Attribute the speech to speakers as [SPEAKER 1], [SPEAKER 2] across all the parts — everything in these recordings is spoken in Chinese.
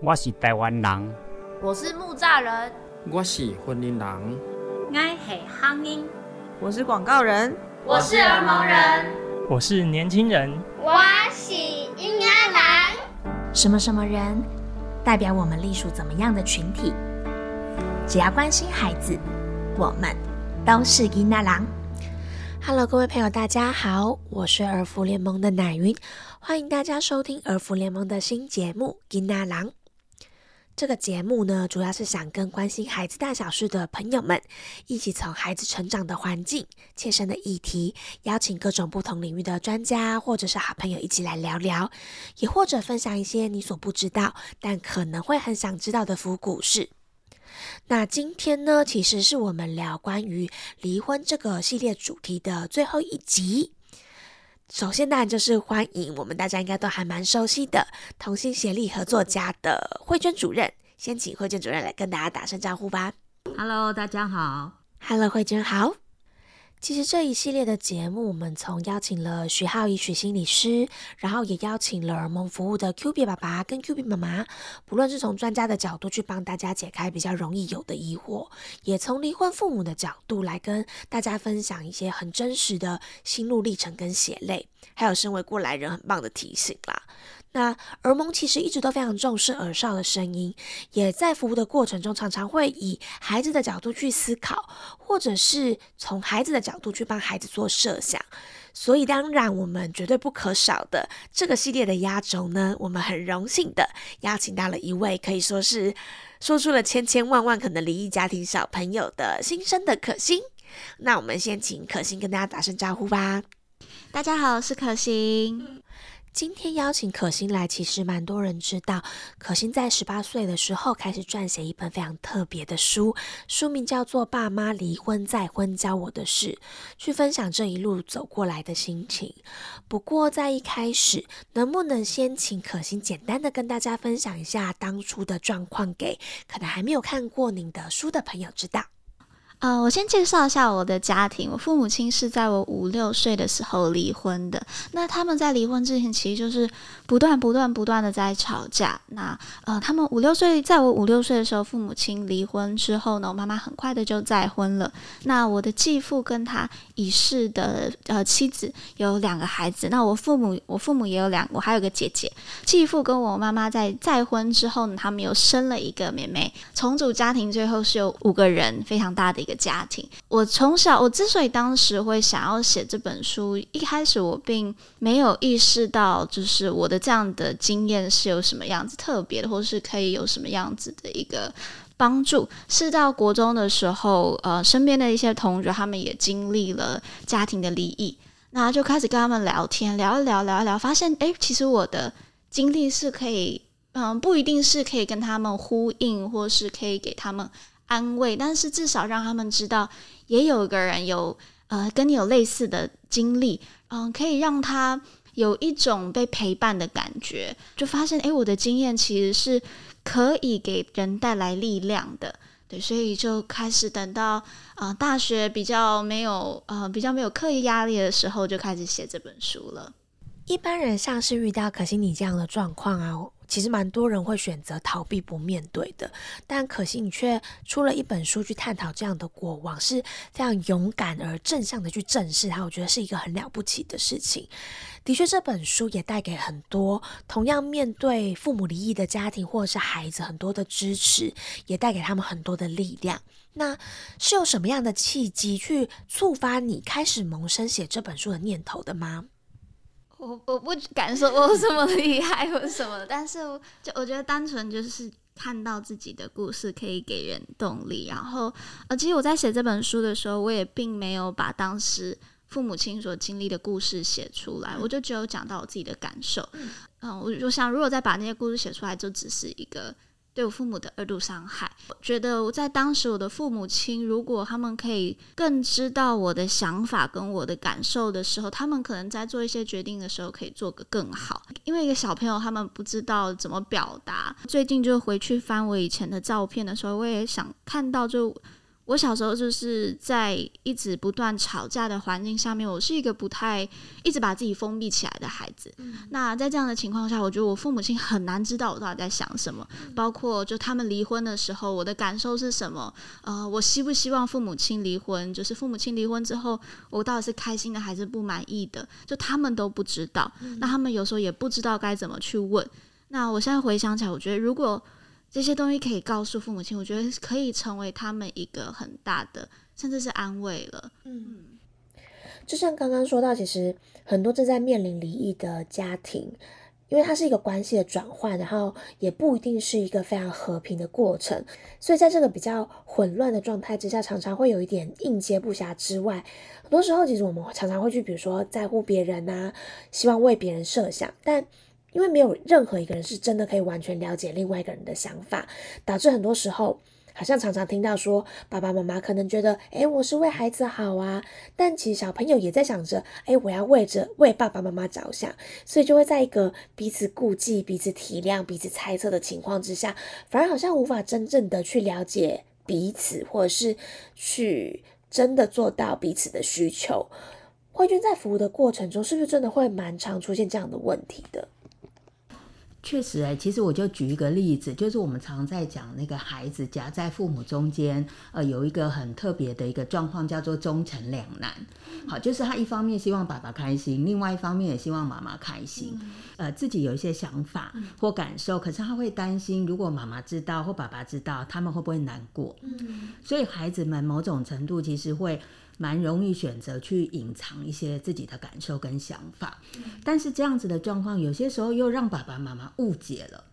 [SPEAKER 1] 我是台湾人，
[SPEAKER 2] 我是木栅人，
[SPEAKER 3] 我是婚姻人，
[SPEAKER 4] 我是乡音，
[SPEAKER 5] 我是广告人，
[SPEAKER 6] 我是儿童人，
[SPEAKER 7] 我是年轻人，
[SPEAKER 8] 我是婴儿郎。
[SPEAKER 9] 什么什么人代表我们隶属怎么样的群体？只要关心孩子，我们都是婴儿郎。Hello，各位朋友，大家好，我是儿福联盟的奶云，欢迎大家收听儿福联盟的新节目《金娜郎》。这个节目呢，主要是想跟关心孩子大小事的朋友们，一起从孩子成长的环境、切身的议题，邀请各种不同领域的专家或者是好朋友一起来聊聊，也或者分享一些你所不知道但可能会很想知道的福故事。那今天呢，其实是我们聊关于离婚这个系列主题的最后一集。首先当然就是欢迎我们大家应该都还蛮熟悉的同心协力合作家的慧娟主任，先请慧娟主任来跟大家打声招呼吧。
[SPEAKER 4] Hello，大家好。
[SPEAKER 9] Hello，慧娟好。其实这一系列的节目，我们从邀请了徐浩怡徐心理师，然后也邀请了耳梦服务的 Q B 爸爸跟 Q B 妈妈，不论是从专家的角度去帮大家解开比较容易有的疑惑，也从离婚父母的角度来跟大家分享一些很真实的心路历程跟血泪，还有身为过来人很棒的提醒啦。那儿蒙其实一直都非常重视儿少的声音，也在服务的过程中常常会以孩子的角度去思考，或者是从孩子的角度去帮孩子做设想。所以当然我们绝对不可少的这个系列的压轴呢，我们很荣幸的邀请到了一位可以说是说出了千千万万可能离异家庭小朋友的心声的可心。那我们先请可心跟大家打声招呼吧。
[SPEAKER 10] 大家好，我是可心。
[SPEAKER 9] 今天邀请可心来，其实蛮多人知道，可心在十八岁的时候开始撰写一本非常特别的书，书名叫做《爸妈离婚再婚教我的事》，去分享这一路走过来的心情。不过在一开始，能不能先请可心简单的跟大家分享一下当初的状况，给可能还没有看过您的书的朋友知道？
[SPEAKER 10] 呃，我先介绍一下我的家庭。我父母亲是在我五六岁的时候离婚的。那他们在离婚之前，其实就是不断、不断、不断的在吵架。那呃，他们五六岁，在我五六岁的时候，父母亲离婚之后呢，我妈妈很快的就再婚了。那我的继父跟他已逝的呃妻子有两个孩子。那我父母，我父母也有两，我还有个姐姐。继父跟我妈妈在再婚之后呢，他们又生了一个妹妹，重组家庭，最后是有五个人，非常大的。一个家庭，我从小，我之所以当时会想要写这本书，一开始我并没有意识到，就是我的这样的经验是有什么样子特别的，或是可以有什么样子的一个帮助。是到国中的时候，呃，身边的一些同学他们也经历了家庭的离异，那就开始跟他们聊天，聊一聊，聊一聊，发现，哎，其实我的经历是可以，嗯，不一定是可以跟他们呼应，或是可以给他们。安慰，但是至少让他们知道，也有一个人有呃跟你有类似的经历，嗯，可以让他有一种被陪伴的感觉，就发现哎，我的经验其实是可以给人带来力量的，对，所以就开始等到啊大学比较没有呃比较没有课业压力的时候，就开始写这本书了。
[SPEAKER 9] 一般人像是遇到可心你这样的状况啊。其实蛮多人会选择逃避不面对的，但可惜你却出了一本书去探讨这样的过往，是非常勇敢而正向的去正视它。我觉得是一个很了不起的事情。的确，这本书也带给很多同样面对父母离异的家庭或者是孩子很多的支持，也带给他们很多的力量。那是有什么样的契机去触发你开始萌生写这本书的念头的吗？
[SPEAKER 10] 我我不敢说我这么厉害或什么，但是就我觉得单纯就是看到自己的故事可以给人动力。然后呃，其实我在写这本书的时候，我也并没有把当时父母亲所经历的故事写出来，我就只有讲到我自己的感受。嗯，我我想如果再把那些故事写出来，就只是一个。对我父母的二度伤害，我觉得我在当时我的父母亲，如果他们可以更知道我的想法跟我的感受的时候，他们可能在做一些决定的时候可以做个更好。因为一个小朋友他们不知道怎么表达。最近就回去翻我以前的照片的时候，我也想看到就。我小时候就是在一直不断吵架的环境下面，我是一个不太一直把自己封闭起来的孩子。那在这样的情况下，我觉得我父母亲很难知道我到底在想什么，包括就他们离婚的时候，我的感受是什么？呃，我希不希望父母亲离婚？就是父母亲离婚之后，我到底是开心的还是不满意的？就他们都不知道。那他们有时候也不知道该怎么去问。那我现在回想起来，我觉得如果这些东西可以告诉父母亲，我觉得可以成为他们一个很大的，甚至是安慰了。
[SPEAKER 9] 嗯，就像刚刚说到，其实很多正在面临离异的家庭，因为它是一个关系的转换，然后也不一定是一个非常和平的过程，所以在这个比较混乱的状态之下，常常会有一点应接不暇之外，很多时候其实我们常常会去，比如说在乎别人啊，希望为别人设想，但。因为没有任何一个人是真的可以完全了解另外一个人的想法，导致很多时候好像常常听到说爸爸妈妈可能觉得，哎，我是为孩子好啊，但其实小朋友也在想着，哎，我要为着为爸爸妈妈着想，所以就会在一个彼此顾忌、彼此体谅、彼此猜测的情况之下，反而好像无法真正的去了解彼此，或者是去真的做到彼此的需求。慧君在服务的过程中，是不是真的会蛮常出现这样的问题的？
[SPEAKER 1] 确实哎，其实我就举一个例子，就是我们常在讲那个孩子夹在父母中间，呃，有一个很特别的一个状况，叫做忠诚两难。好，就是他一方面希望爸爸开心，另外一方面也希望妈妈开心，呃，自己有一些想法或感受，可是他会担心，如果妈妈知道或爸爸知道，他们会不会难过？嗯，所以孩子们某种程度其实会。蛮容易选择去隐藏一些自己的感受跟想法，但是这样子的状况有些时候又让爸爸妈妈误解了。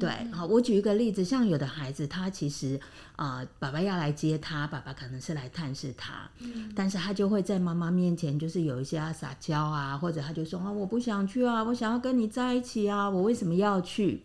[SPEAKER 1] 对，好，我举一个例子，像有的孩子他其实啊，爸爸要来接他，爸爸可能是来探视他，但是他就会在妈妈面前就是有一些啊撒娇啊，或者他就说啊我不想去啊，我想要跟你在一起啊，我为什么要去？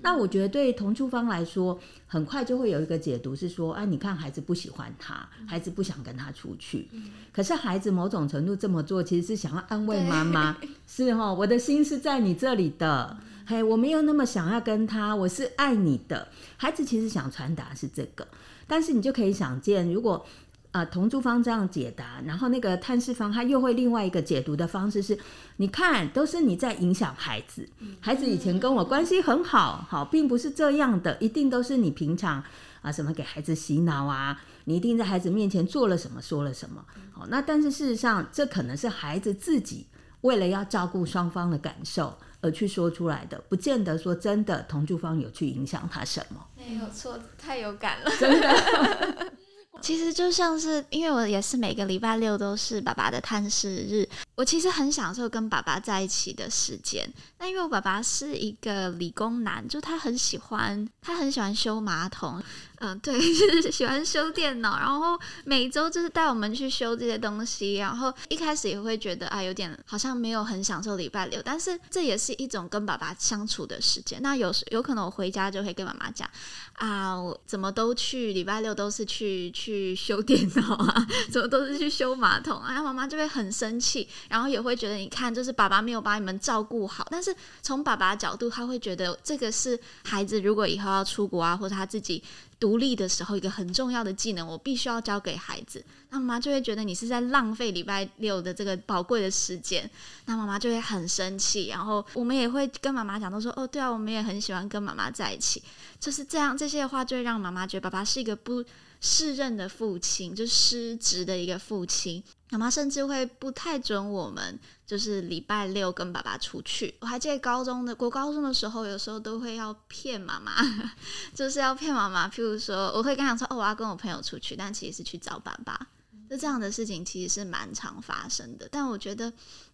[SPEAKER 1] 那我觉得对同住方来说，很快就会有一个解读是说，哎，你看孩子不喜欢他，孩子不想跟他出去。可是孩子某种程度这么做，其实是想要安慰妈妈，是哈，我的心是在你这里的，嘿，我没有那么想要跟他，我是爱你的。孩子其实想传达是这个，但是你就可以想见，如果。啊，同住方这样解答，然后那个探视方他又会另外一个解读的方式是：你看，都是你在影响孩子，孩子以前跟我关系很好，好，并不是这样的，一定都是你平常啊什么给孩子洗脑啊，你一定在孩子面前做了什么，说了什么，好，那但是事实上，这可能是孩子自己为了要照顾双方的感受而去说出来的，不见得说真的同住方有去影响他什么。
[SPEAKER 10] 没有错，太有感了，
[SPEAKER 1] 真的。
[SPEAKER 10] 其实就像是，因为我也是每个礼拜六都是爸爸的探视日，我其实很享受跟爸爸在一起的时间。那因为我爸爸是一个理工男，就他很喜欢，他很喜欢修马桶。嗯，对，就是喜欢修电脑，然后每周就是带我们去修这些东西，然后一开始也会觉得啊，有点好像没有很享受礼拜六，但是这也是一种跟爸爸相处的时间。那有时有可能我回家就会跟妈妈讲啊，我怎么都去礼拜六都是去去修电脑啊，怎么都是去修马桶啊，然后妈妈就会很生气，然后也会觉得你看，就是爸爸没有把你们照顾好。但是从爸爸角度，他会觉得这个是孩子如果以后要出国啊，或者他自己。独立的时候，一个很重要的技能，我必须要教给孩子。那妈妈就会觉得你是在浪费礼拜六的这个宝贵的时间，那妈妈就会很生气。然后我们也会跟妈妈讲，都说哦，对啊，我们也很喜欢跟妈妈在一起。就是这样，这些话就会让妈妈觉得爸爸是一个不适任的父亲，就失职的一个父亲。妈妈甚至会不太准我们，就是礼拜六跟爸爸出去。我还记得高中的国高中的时候，有时候都会要骗妈妈，就是要骗妈妈。譬如说，我会跟她说：“哦，我要跟我朋友出去，但其实是去找爸爸。”就这样的事情其实是蛮常发生的。但我觉得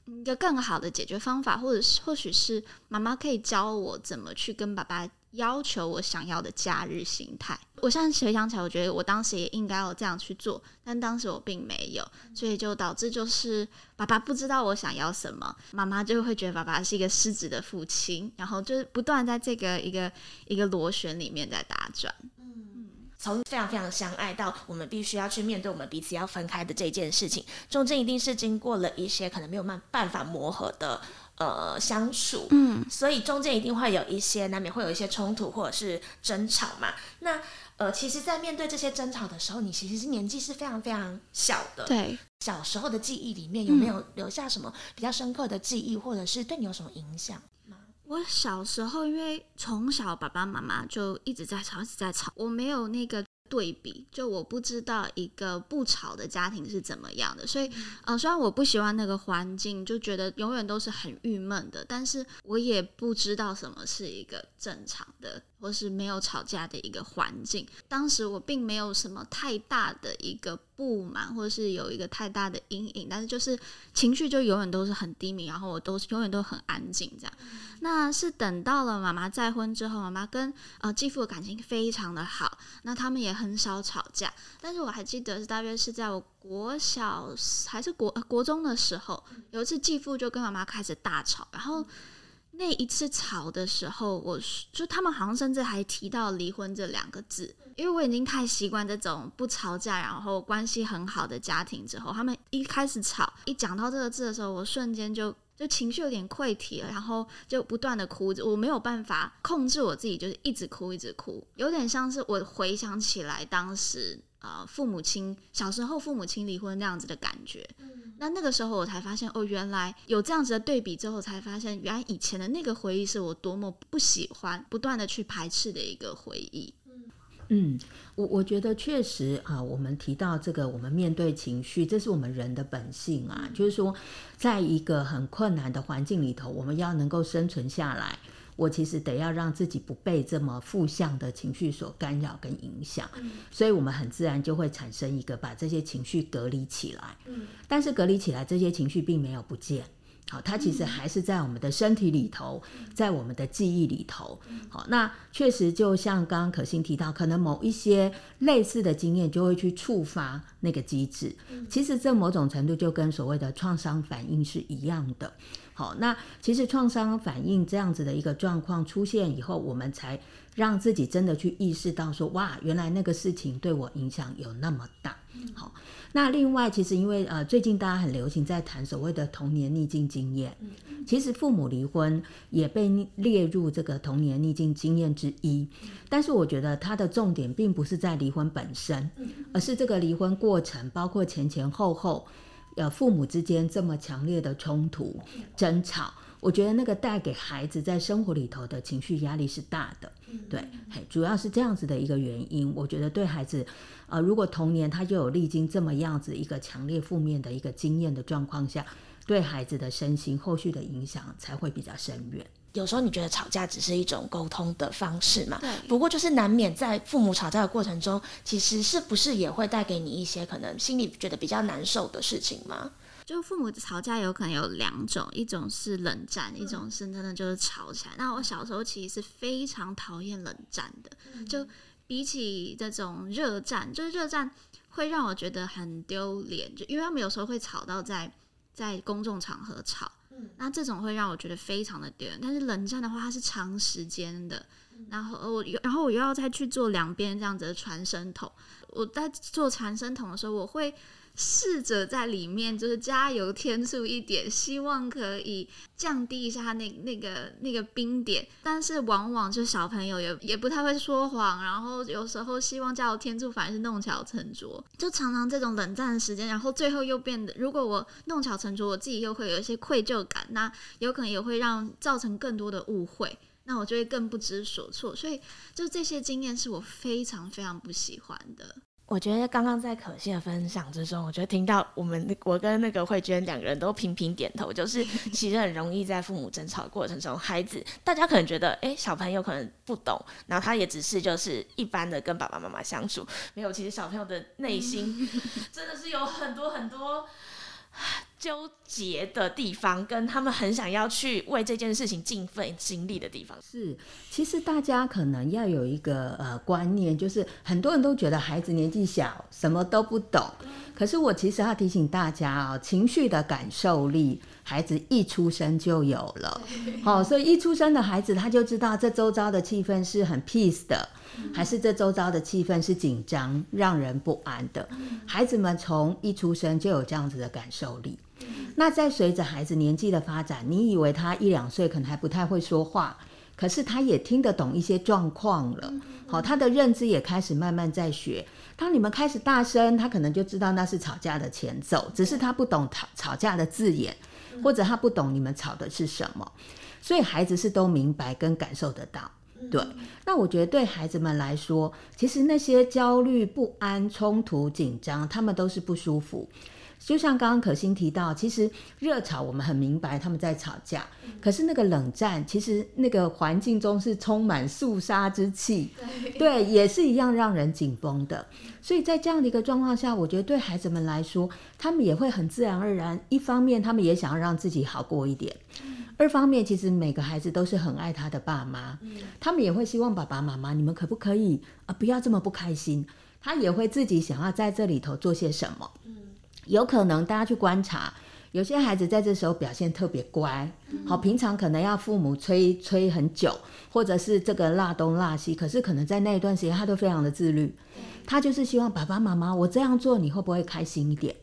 [SPEAKER 10] 一个更好的解决方法，或者是或许是妈妈可以教我怎么去跟爸爸。要求我想要的假日形态，我现在回想起来，我觉得我当时也应该要这样去做，但当时我并没有，所以就导致就是爸爸不知道我想要什么，妈妈就会觉得爸爸是一个失职的父亲，然后就是不断在这个一个一个螺旋里面在打转。
[SPEAKER 9] 嗯，从非常非常相爱到我们必须要去面对我们彼此要分开的这件事情，中间一定是经过了一些可能没有办办法磨合的。
[SPEAKER 11] 呃相处，
[SPEAKER 10] 嗯，
[SPEAKER 11] 所以中间一定会有一些难免会有一些冲突或者是争吵嘛。那呃，其实，在面对这些争吵的时候，你其实是年纪是非常非常小的。
[SPEAKER 10] 对，
[SPEAKER 11] 小时候的记忆里面有没有留下什么比较深刻的记忆，或者是对你有什么影响吗？
[SPEAKER 10] 我小时候因为从小爸爸妈妈就一直在吵，一直在吵，我没有那个。对比，就我不知道一个不吵的家庭是怎么样的，所以，呃，虽然我不喜欢那个环境，就觉得永远都是很郁闷的，但是我也不知道什么是一个正常的或是没有吵架的一个环境。当时我并没有什么太大的一个不满，或者是有一个太大的阴影，但是就是情绪就永远都是很低迷，然后我都是永远都很安静这样。那是等到了妈妈再婚之后，妈妈跟呃继父的感情非常的好，那他们也很少吵架。但是我还记得是大约是在我国小还是国国中的时候，有一次继父就跟妈妈开始大吵，然后那一次吵的时候，我就他们好像甚至还提到离婚这两个字，因为我已经太习惯这种不吵架，然后关系很好的家庭之后，他们一开始吵，一讲到这个字的时候，我瞬间就。就情绪有点溃体了，然后就不断的哭，我没有办法控制我自己，就是一直哭一直哭，有点像是我回想起来当时啊父母亲小时候父母亲离婚那样子的感觉。那那个时候我才发现，哦，原来有这样子的对比之后，才发现原来以前的那个回忆是我多么不喜欢、不断的去排斥的一个回忆。
[SPEAKER 1] 嗯，我我觉得确实啊，我们提到这个，我们面对情绪，这是我们人的本性啊。就是说，在一个很困难的环境里头，我们要能够生存下来，我其实得要让自己不被这么负向的情绪所干扰跟影响。所以，我们很自然就会产生一个把这些情绪隔离起来。嗯，但是隔离起来，这些情绪并没有不见。好，它其实还是在我们的身体里头，在我们的记忆里头。好，那确实就像刚刚可心提到，可能某一些类似的经验就会去触发那个机制。其实这某种程度就跟所谓的创伤反应是一样的。好，那其实创伤反应这样子的一个状况出现以后，我们才让自己真的去意识到说，哇，原来那个事情对我影响有那么大。好。那另外，其实因为呃，最近大家很流行在谈所谓的童年逆境经验，其实父母离婚也被列入这个童年逆境经验之一。但是我觉得它的重点并不是在离婚本身，而是这个离婚过程，包括前前后后，呃，父母之间这么强烈的冲突、争吵。我觉得那个带给孩子在生活里头的情绪压力是大的，对，主要是这样子的一个原因。我觉得对孩子，呃，如果童年他就有历经这么样子一个强烈负面的一个经验的状况下，对孩子的身心后续的影响才会比较深远。
[SPEAKER 11] 有时候你觉得吵架只是一种沟通的方式嘛？
[SPEAKER 10] 对。
[SPEAKER 11] 不过就是难免在父母吵架的过程中，其实是不是也会带给你一些可能心里觉得比较难受的事情吗？
[SPEAKER 10] 就父母吵架有可能有两种，一种是冷战，一种是真的就是吵起来。那我小时候其实是非常讨厌冷战的，就比起这种热战，就是热战会让我觉得很丢脸，就因为他们有时候会吵到在在公众场合吵，那这种会让我觉得非常的丢人。但是冷战的话，它是长时间的，然后我然后我又要再去做两边这样子的传声筒。我在做传声筒的时候，我会。试着在里面就是加油添醋一点，希望可以降低一下那那个那个冰点。但是往往就小朋友也也不太会说谎，然后有时候希望加油添醋反而是弄巧成拙。就常常这种冷战的时间，然后最后又变得，如果我弄巧成拙，我自己又会有一些愧疚感，那有可能也会让造成更多的误会，那我就会更不知所措。所以就这些经验是我非常非常不喜欢的。
[SPEAKER 11] 我觉得刚刚在可欣的分享之中，我觉得听到我们我跟那个慧娟两个人都频频点头，就是 其实很容易在父母争吵过程中，孩子大家可能觉得，哎，小朋友可能不懂，然后他也只是就是一般的跟爸爸妈妈相处，没有，其实小朋友的内心 真的是有很多很多。纠结的地方，跟他们很想要去为这件事情尽份心力的地方
[SPEAKER 1] 是，其实大家可能要有一个呃观念，就是很多人都觉得孩子年纪小，什么都不懂。可是我其实要提醒大家啊，情绪的感受力，孩子一出生就有了。好，所以一出生的孩子他就知道这周遭的气氛是很 peace 的，还是这周遭的气氛是紧张、让人不安的。孩子们从一出生就有这样子的感受力。那在随着孩子年纪的发展，你以为他一两岁可能还不太会说话，可是他也听得懂一些状况了。好，他的认知也开始慢慢在学。当你们开始大声，他可能就知道那是吵架的前奏，只是他不懂吵吵架的字眼，或者他不懂你们吵的是什么。所以孩子是都明白跟感受得到。对，那我觉得对孩子们来说，其实那些焦虑、不安、冲突、紧张，他们都是不舒服。就像刚刚可心提到，其实热吵我们很明白他们在吵架，可是那个冷战，其实那个环境中是充满肃杀之气，对，也是一样让人紧绷的。所以在这样的一个状况下，我觉得对孩子们来说，他们也会很自然而然，一方面他们也想要让自己好过一点，二方面其实每个孩子都是很爱他的爸妈，他们也会希望爸爸妈妈你们可不可以啊不要这么不开心，他也会自己想要在这里头做些什么。有可能大家去观察，有些孩子在这时候表现特别乖，好，平常可能要父母催催很久，或者是这个辣东辣西，可是可能在那一段时间他都非常的自律，他就是希望爸爸妈妈我这样做你会不会开心一点？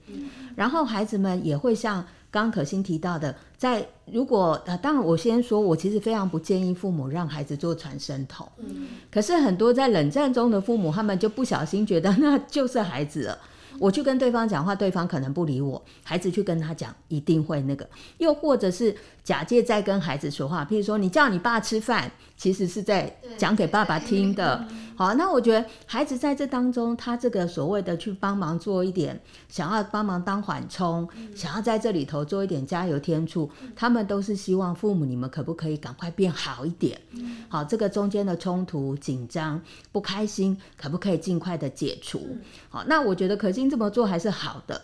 [SPEAKER 1] 然后孩子们也会像刚可心提到的，在如果呃，当然我先说，我其实非常不建议父母让孩子做传声筒，可是很多在冷战中的父母，他们就不小心觉得那就是孩子了。我去跟对方讲话，对方可能不理我。孩子去跟他讲，一定会那个。又或者是假借在跟孩子说话，譬如说你叫你爸吃饭，其实是在讲给爸爸听的。好，那我觉得孩子在这当中，他这个所谓的去帮忙做一点，想要帮忙当缓冲，想要在这里头做一点加油添醋，他们都是希望父母你们可不可以赶快变好一点？好，这个中间的冲突、紧张、不开心，可不可以尽快的解除？好，那我觉得可心这么做还是好的。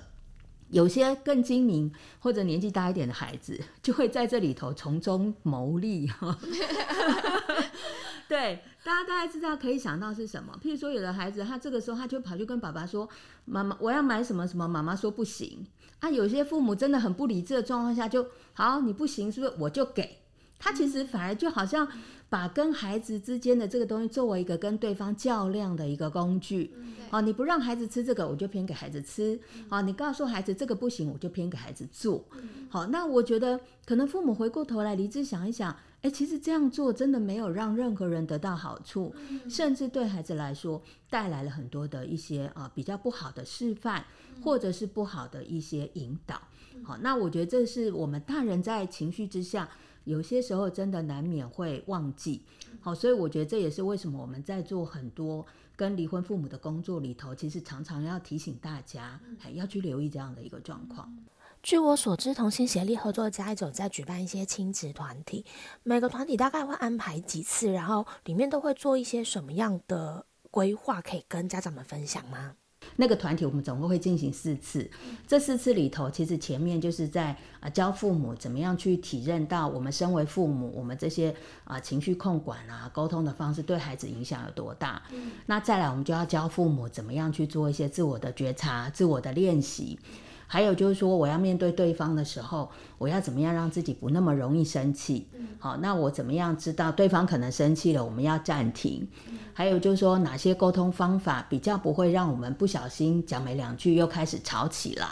[SPEAKER 1] 有些更精明或者年纪大一点的孩子，就会在这里头从中牟利。对，大家大概知道可以想到是什么。譬如说，有的孩子他这个时候他就跑去跟爸爸说：“妈妈，我要买什么什么。”妈妈说不行。啊，有些父母真的很不理智的状况下，就好，你不行，是不是我就给？他其实反而就好像把跟孩子之间的这个东西作为一个跟对方较量的一个工具。好，你不让孩子吃这个，我就偏给孩子吃。好，你告诉孩子这个不行，我就偏给孩子做。好，那我觉得可能父母回过头来理智想一想，哎，其实这样做真的没有让任何人得到好处，甚至对孩子来说带来了很多的一些啊比较不好的示范，或者是不好的一些引导。好，那我觉得这是我们大人在情绪之下。有些时候真的难免会忘记，好，所以我觉得这也是为什么我们在做很多跟离婚父母的工作里头，其实常常要提醒大家，还要去留意这样的一个状况。
[SPEAKER 9] 据我所知，同心协力合作家一种在举办一些亲子团体，每个团体大概会安排几次，然后里面都会做一些什么样的规划，可以跟家长们分享吗？
[SPEAKER 1] 那个团体我们总共会进行四次，这四次里头，其实前面就是在啊教父母怎么样去体认到我们身为父母，我们这些啊情绪控管啊沟通的方式对孩子影响有多大。那再来，我们就要教父母怎么样去做一些自我的觉察、自我的练习。还有就是说，我要面对对方的时候，我要怎么样让自己不那么容易生气？好，那我怎么样知道对方可能生气了，我们要暂停？还有就是说，哪些沟通方法比较不会让我们不小心讲没两句又开始吵起来？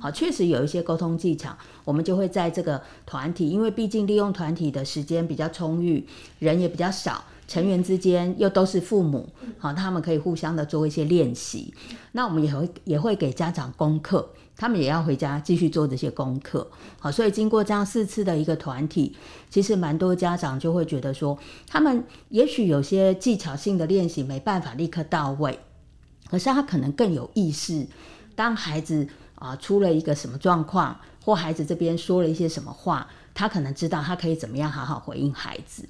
[SPEAKER 1] 好，确实有一些沟通技巧，我们就会在这个团体，因为毕竟利用团体的时间比较充裕，人也比较少。成员之间又都是父母，好，他们可以互相的做一些练习。那我们也会也会给家长功课，他们也要回家继续做这些功课。好，所以经过这样四次的一个团体，其实蛮多家长就会觉得说，他们也许有些技巧性的练习没办法立刻到位，可是他可能更有意识，当孩子啊出了一个什么状况，或孩子这边说了一些什么话。他可能知道他可以怎么样好好回应孩子，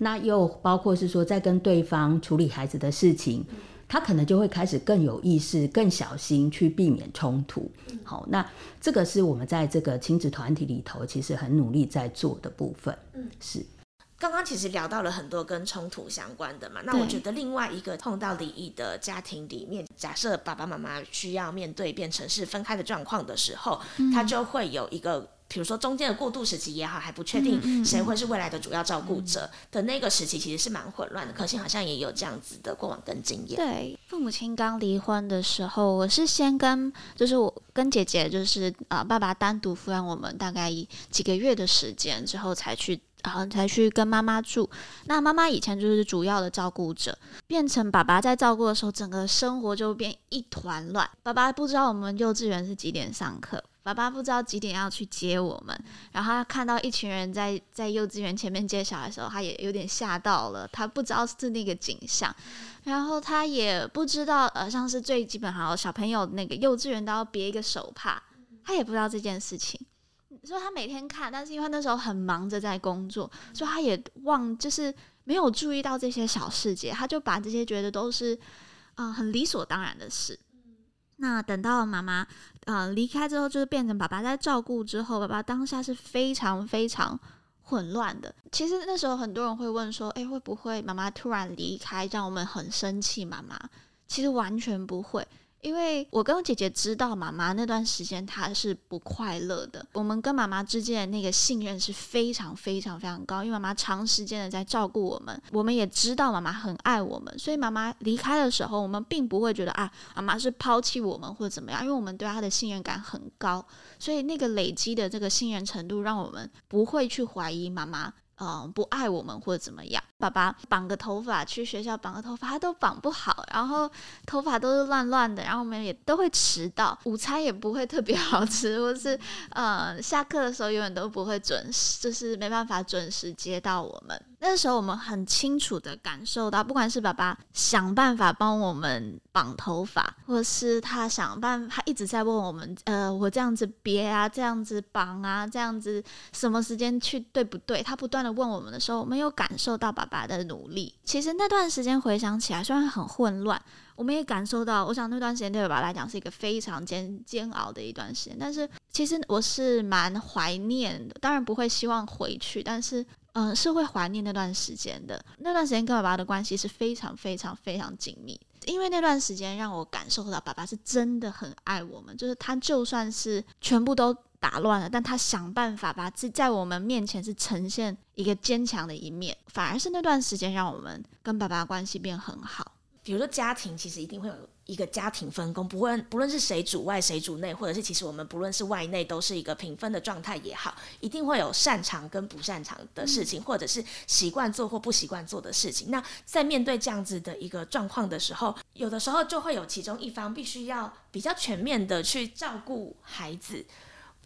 [SPEAKER 1] 那又包括是说在跟对方处理孩子的事情，他可能就会开始更有意识、更小心去避免冲突。好，那这个是我们在这个亲子团体里头其实很努力在做的部分。嗯，是。
[SPEAKER 9] 刚刚其实聊到了很多跟冲突相关的嘛，那我觉得另外一个碰到离异的家庭里面，假设爸爸妈妈需要面对变成是分开的状况的时候，他就会有一个。
[SPEAKER 11] 比如说中间的过渡时期也好，还不确定谁会是未来的主要照顾者的那个时期，其实是蛮混乱的。可心好像也有这样子的过往跟经验。
[SPEAKER 10] 对，父母亲刚离婚的时候，我是先跟就是我跟姐姐，就是啊爸爸单独抚养我们大概几个月的时间之后，才去然后才去跟妈妈住。那妈妈以前就是主要的照顾者，变成爸爸在照顾的时候，整个生活就变一团乱。爸爸不知道我们幼稚园是几点上课。爸爸不知道几点要去接我们，然后他看到一群人在在幼稚园前面接小孩的时候，他也有点吓到了。他不知道是那个景象，然后他也不知道，呃，像是最基本，好小朋友那个幼稚园都要别一个手帕，他也不知道这件事情。所以他每天看，但是因为那时候很忙着在工作，所以他也忘，就是没有注意到这些小细节，他就把这些觉得都是啊很理所当然的事。那等到妈妈呃离开之后，就是变成爸爸在照顾之后，爸爸当下是非常非常混乱的。其实那时候很多人会问说：“哎，会不会妈妈突然离开，让我们很生气？”妈妈其实完全不会。因为我跟我姐姐知道妈妈那段时间她是不快乐的，我们跟妈妈之间的那个信任是非常非常非常高，因为妈妈长时间的在照顾我们，我们也知道妈妈很爱我们，所以妈妈离开的时候，我们并不会觉得啊妈妈是抛弃我们或者怎么样，因为我们对她的信任感很高，所以那个累积的这个信任程度，让我们不会去怀疑妈妈。嗯，不爱我们或者怎么样？爸爸绑个头发去学校，绑个头发他都绑不好，然后头发都是乱乱的，然后我们也都会迟到，午餐也不会特别 好吃，或是呃下课的时候永远都不会准时，就是没办法准时接到我们。那时候我们很清楚的感受到，不管是爸爸想办法帮我们绑头发，或是他想办法，他一直在问我们，呃，我这样子别啊，这样子绑啊，这样子什么时间去对不对？他不断的问我们的时候，我们有感受到爸爸的努力。其实那段时间回想起来，虽然很混乱，我们也感受到，我想那段时间对爸爸来讲是一个非常煎煎熬的一段时间。但是其实我是蛮怀念的，当然不会希望回去，但是。嗯，是会怀念那段时间的。那段时间跟爸爸的关系是非常非常非常紧密，因为那段时间让我感受到爸爸是真的很爱我们。就是他就算是全部都打乱了，但他想办法把自在我们面前是呈现一个坚强的一面。反而是那段时间让我们跟爸爸关系变很好。
[SPEAKER 11] 比如说家庭，其实一定会有。一个家庭分工，不论不论是谁主外谁主内，或者是其实我们不论是外内都是一个平分的状态也好，一定会有擅长跟不擅长的事情，或者是习惯做或不习惯做的事情。那在面对这样子的一个状况的时候，有的时候就会有其中一方必须要比较全面的去照顾孩子。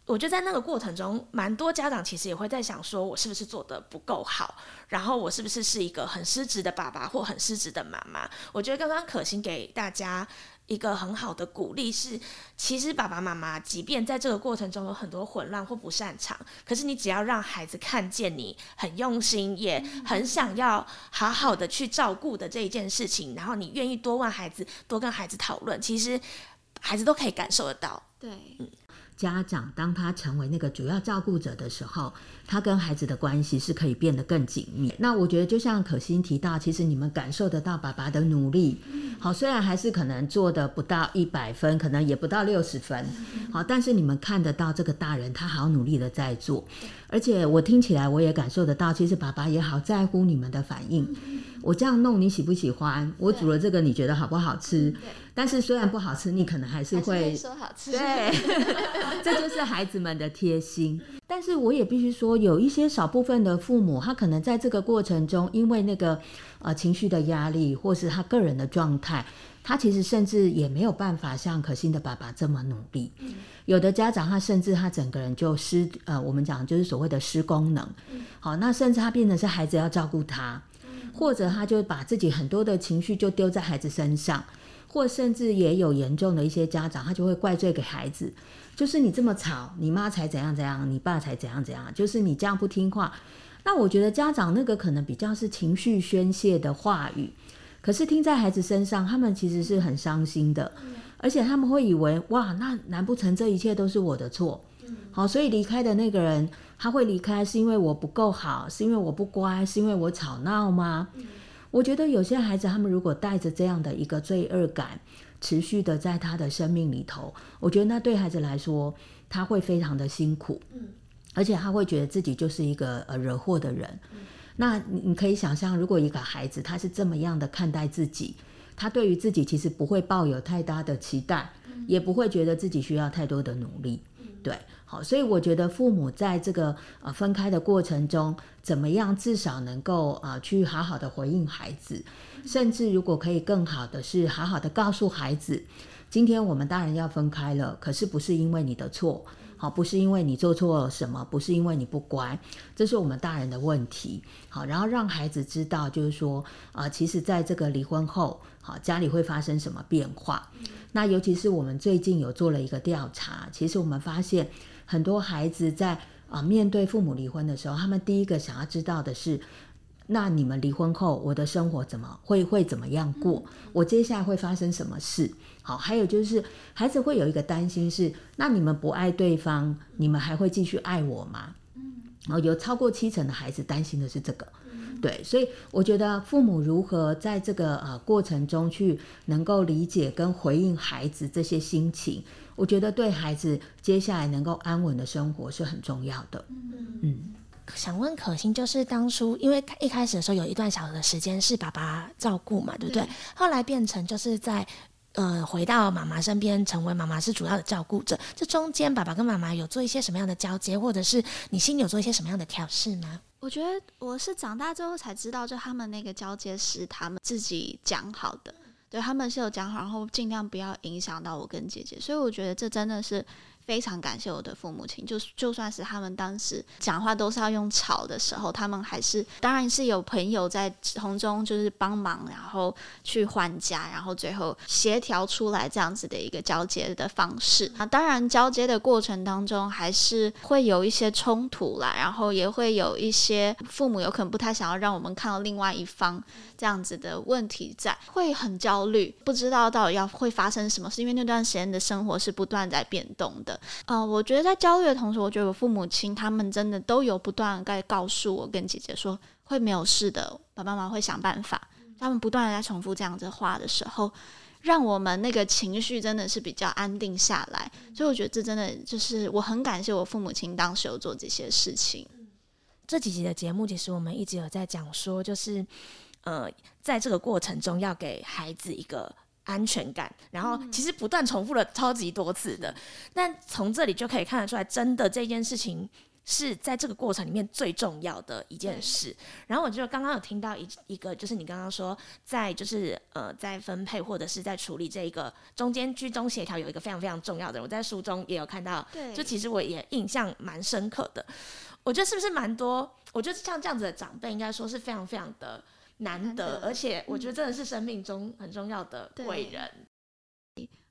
[SPEAKER 11] 我觉得在那个过程中，蛮多家长其实也会在想，说我是不是做的不够好，然后我是不是是一个很失职的爸爸或很失职的妈妈？我觉得刚刚可心给大家一个很好的鼓励是，其实爸爸妈妈即便在这个过程中有很多混乱或不擅长，可是你只要让孩子看见你很用心，也很想要好好的去照顾的这一件事情，然后你愿意多问孩子，多跟孩子讨论，其实孩子都可以感受得到。
[SPEAKER 10] 对，
[SPEAKER 11] 嗯。
[SPEAKER 1] 家长当他成为那个主要照顾者的时候，他跟孩子的关系是可以变得更紧密。那我觉得，就像可心提到，其实你们感受得到爸爸的努力。好，虽然还是可能做的不到一百分，可能也不到六十分。好，但是你们看得到这个大人他好努力的在做，而且我听起来我也感受得到，其实爸爸也好在乎你们的反应。我这样弄你喜不喜欢？我煮了这个你觉得好不好吃？但是虽然不好吃，你可能还是会
[SPEAKER 10] 说好吃。
[SPEAKER 1] 对，这就是孩子们的贴心。但是我也必须说，有一些少部分的父母，他可能在这个过程中，因为那个呃情绪的压力，或是他个人的状态，他其实甚至也没有办法像可心的爸爸这么努力。有的家长他甚至他整个人就失呃，我们讲就是所谓的失功能。好，那甚至他变成是孩子要照顾他，或者他就把自己很多的情绪就丢在孩子身上。或甚至也有严重的一些家长，他就会怪罪给孩子，就是你这么吵，你妈才怎样怎样，你爸才怎样怎样，就是你这样不听话。那我觉得家长那个可能比较是情绪宣泄的话语，可是听在孩子身上，他们其实是很伤心的，而且他们会以为哇，那难不成这一切都是我的错？好，所以离开的那个人他会离开，是因为我不够好，是因为我不乖，是因为我吵闹吗？我觉得有些孩子，他们如果带着这样的一个罪恶感，持续的在他的生命里头，我觉得那对孩子来说，他会非常的辛苦。嗯，而且他会觉得自己就是一个呃惹祸的人。那你你可以想象，如果一个孩子他是这么样的看待自己，他对于自己其实不会抱有太大的期待，也不会觉得自己需要太多的努力。对，好，所以我觉得父母在这个呃分开的过程中，怎么样至少能够啊去好好的回应孩子，甚至如果可以更好的是好好的告诉孩子，今天我们大人要分开了，可是不是因为你的错。好，不是因为你做错了什么，不是因为你不乖，这是我们大人的问题。好，然后让孩子知道，就是说，啊，其实在这个离婚后，好，家里会发生什么变化。那尤其是我们最近有做了一个调查，其实我们发现很多孩子在啊面对父母离婚的时候，他们第一个想要知道的是。那你们离婚后，我的生活怎么会会怎么样过？我接下来会发生什么事？好，还有就是孩子会有一个担心是：那你们不爱对方，你们还会继续爱我吗？嗯，然后有超过七成的孩子担心的是这个。对，所以我觉得父母如何在这个呃过程中去能够理解跟回应孩子这些心情，我觉得对孩子接下来能够安稳的生活是很重要的。嗯嗯。
[SPEAKER 11] 想问可心，就是当初因为一开始的时候有一段小的时间是爸爸照顾嘛，对不对？后来变成就是在呃回到妈妈身边，成为妈妈是主要的照顾者。这中间爸爸跟妈妈有做一些什么样的交接，或者是你心里有做一些什么样的调试吗？
[SPEAKER 10] 我觉得我是长大之后才知道，就他们那个交接是他们自己讲好的，对他们是有讲好，然后尽量不要影响到我跟姐姐。所以我觉得这真的是。非常感谢我的父母亲，就就算是他们当时讲话都是要用吵的时候，他们还是当然是有朋友在从中就是帮忙，然后去还家，然后最后协调出来这样子的一个交接的方式。啊，当然交接的过程当中还是会有一些冲突啦，然后也会有一些父母有可能不太想要让我们看到另外一方这样子的问题在，会很焦虑，不知道到底要会发生什么，是因为那段时间的生活是不断在变动的。呃，我觉得在焦虑的同时，我觉得我父母亲他们真的都有不断在告诉我跟姐姐说会没有事的，爸爸妈妈会想办法。他们不断的在重复这样子话的时候，让我们那个情绪真的是比较安定下来。所以我觉得这真的就是我很感谢我父母亲当时有做这些事情。
[SPEAKER 11] 这几集的节目，其实我们一直有在讲说，就是呃，在这个过程中要给孩子一个。安全感，然后其实不断重复了超级多次的，但从这里就可以看得出来，真的这件事情是在这个过程里面最重要的一件事。然后我就刚刚有听到一一个，就是你刚刚说在就是呃在分配或者是在处理这一个中间居中协调有一个非常非常重要的，我在书中也有看到，
[SPEAKER 10] 对，
[SPEAKER 11] 就其实我也印象蛮深刻的。我觉得是不是蛮多？我觉得像这样子的长辈，应该说是非常非常的。难得，而且我觉得真的是生命中很重要的贵人。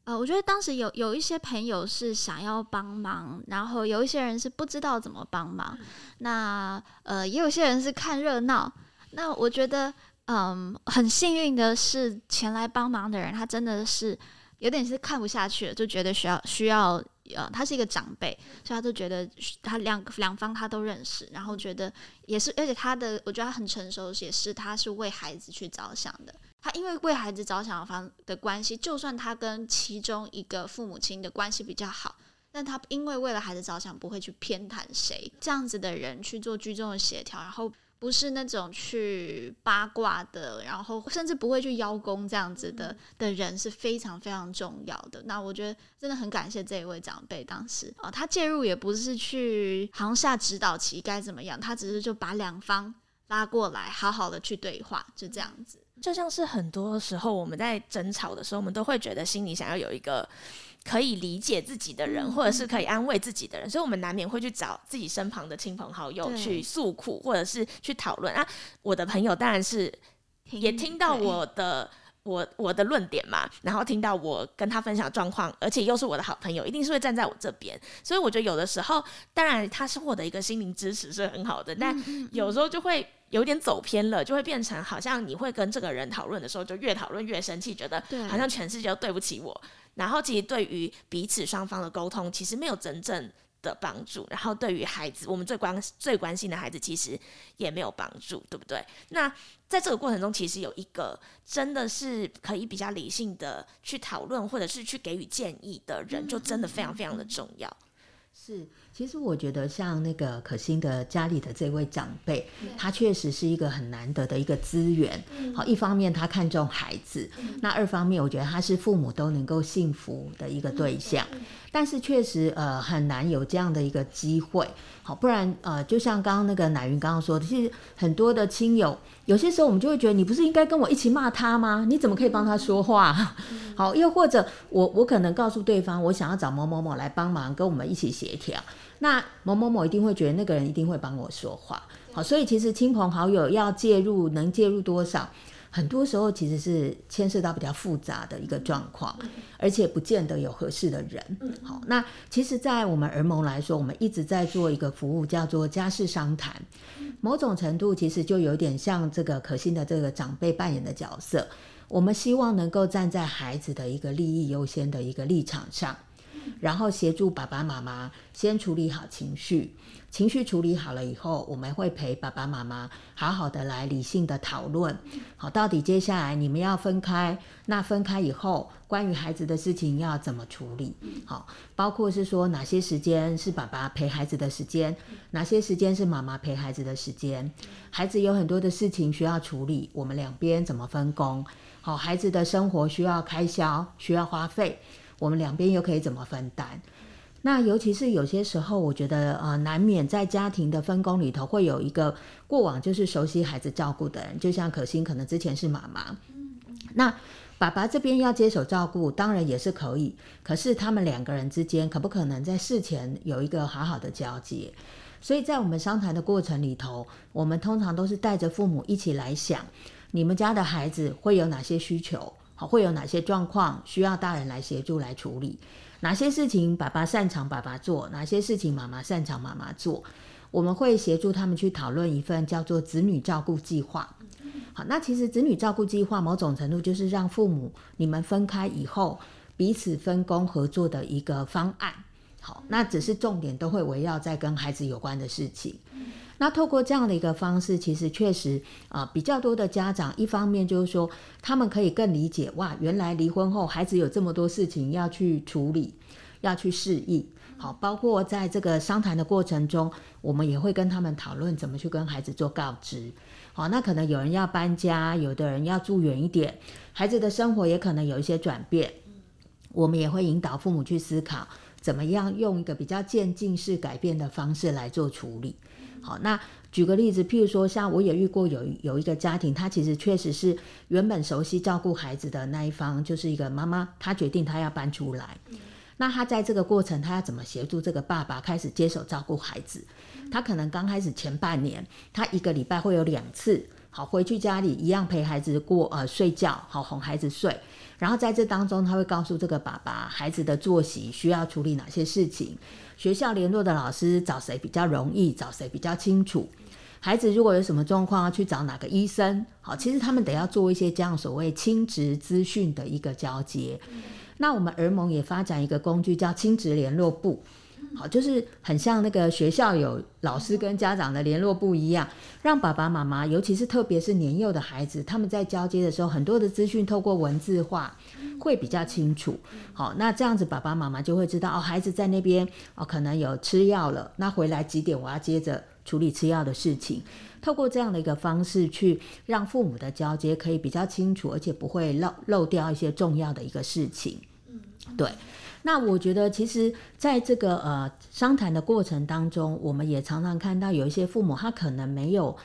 [SPEAKER 10] 呃，我觉得当时有有一些朋友是想要帮忙，然后有一些人是不知道怎么帮忙。那呃，也有些人是看热闹。那我觉得，嗯，很幸运的是，前来帮忙的人，他真的是有点是看不下去了，就觉得需要需要。呃，他是一个长辈，所以他就觉得他两两方他都认识，然后觉得也是，而且他的我觉得他很成熟，也是他是为孩子去着想的。他因为为孩子着想方的关系，就算他跟其中一个父母亲的关系比较好，但他因为为了孩子着想，不会去偏袒谁，这样子的人去做居中的协调，然后。不是那种去八卦的，然后甚至不会去邀功这样子的的人是非常非常重要的。那我觉得真的很感谢这一位长辈，当时啊，他介入也不是去行下指导棋该怎么样，他只是就把两方拉过来，好好的去对话，就这样子。
[SPEAKER 11] 就像是很多时候我们在争吵的时候，我们都会觉得心里想要有一个。可以理解自己的人，或者是可以安慰自己的人，所以我们难免会去找自己身旁的亲朋好友去诉苦，或者是去讨论啊。我的朋友当然是也听到我的我我的论点嘛，然后听到我跟他分享状况，而且又是我的好朋友，一定是会站在我这边。所以我觉得有的时候，当然他是获得一个心灵支持是很好的，但有时候就会有点走偏了，就会变成好像你会跟这个人讨论的时候，就越讨论越生气，觉得好像全世界都对不起我。然后其实对于彼此双方的沟通，其实没有真正的帮助。然后对于孩子，我们最关最关心的孩子，其实也没有帮助，对不对？那在这个过程中，其实有一个真的是可以比较理性的去讨论，或者是去给予建议的人，就真的非常非常的重要。
[SPEAKER 1] 是，其实我觉得像那个可心的家里的这位长辈，他确实是一个很难得的一个资源。好，一方面他看重孩子，那二方面我觉得他是父母都能够幸福的一个对象。但是确实呃很难有这样的一个机会。好，不然呃就像刚刚那个乃云刚刚说的，其实很多的亲友有些时候我们就会觉得你不是应该跟我一起骂他吗？你怎么可以帮他说话？好，又或者我我可能告诉对方我想要找某某某来帮忙跟我们一起协调，那某某某一定会觉得那个人一定会帮我说话。好，所以其实亲朋好友要介入，能介入多少？很多时候其实是牵涉到比较复杂的一个状况，而且不见得有合适的人。好，那其实，在我们儿盟来说，我们一直在做一个服务，叫做家事商谈。某种程度，其实就有点像这个可心的这个长辈扮演的角色。我们希望能够站在孩子的一个利益优先的一个立场上，然后协助爸爸妈妈先处理好情绪。情绪处理好了以后，我们会陪爸爸妈妈好好的来理性的讨论，好，到底接下来你们要分开，那分开以后，关于孩子的事情要怎么处理？好，包括是说哪些时间是爸爸陪孩子的时间，哪些时间是妈妈陪孩子的时间，孩子有很多的事情需要处理，我们两边怎么分工？好，孩子的生活需要开销，需要花费，我们两边又可以怎么分担？那尤其是有些时候，我觉得呃，难免在家庭的分工里头会有一个过往就是熟悉孩子照顾的人，就像可心可能之前是妈妈，那爸爸这边要接手照顾，当然也是可以，可是他们两个人之间可不可能在事前有一个好好的交接？所以在我们商谈的过程里头，我们通常都是带着父母一起来想，你们家的孩子会有哪些需求，好，会有哪些状况需要大人来协助来处理。哪些事情爸爸擅长爸爸做，哪些事情妈妈擅长妈妈做，我们会协助他们去讨论一份叫做子女照顾计划。好，那其实子女照顾计划某种程度就是让父母你们分开以后彼此分工合作的一个方案。好，那只是重点都会围绕在跟孩子有关的事情。那透过这样的一个方式，其实确实啊，比较多的家长，一方面就是说，他们可以更理解哇，原来离婚后孩子有这么多事情要去处理，要去适应。好，包括在这个商谈的过程中，我们也会跟他们讨论怎么去跟孩子做告知。好，那可能有人要搬家，有的人要住远一点，孩子的生活也可能有一些转变，我们也会引导父母去思考，怎么样用一个比较渐进式改变的方式来做处理。好，那举个例子，譬如说，像我也遇过有有一个家庭，他其实确实是原本熟悉照顾孩子的那一方，就是一个妈妈，她决定她要搬出来。那她在这个过程，她要怎么协助这个爸爸开始接手照顾孩子？他可能刚开始前半年，他一个礼拜会有两次，好回去家里一样陪孩子过呃睡觉，好哄孩子睡。然后在这当中，他会告诉这个爸爸孩子的作息需要处理哪些事情。学校联络的老师找谁比较容易，找谁比较清楚。孩子如果有什么状况，要去找哪个医生？好，其实他们得要做一些这样所谓亲职资讯的一个交接。那我们儿盟也发展一个工具，叫亲职联络部。好，就是很像那个学校有老师跟家长的联络部一样，让爸爸妈妈，尤其是特别是年幼的孩子，他们在交接的时候，很多的资讯透过文字化会比较清楚。好，那这样子爸爸妈妈就会知道哦，孩子在那边哦，可能有吃药了，那回来几点我要接着处理吃药的事情。透过这样的一个方式去让父母的交接可以比较清楚，而且不会漏漏掉一些重要的一个事情。嗯，对。那我觉得，其实在这个呃商谈的过程当中，我们也常常看到有一些父母，他可能没有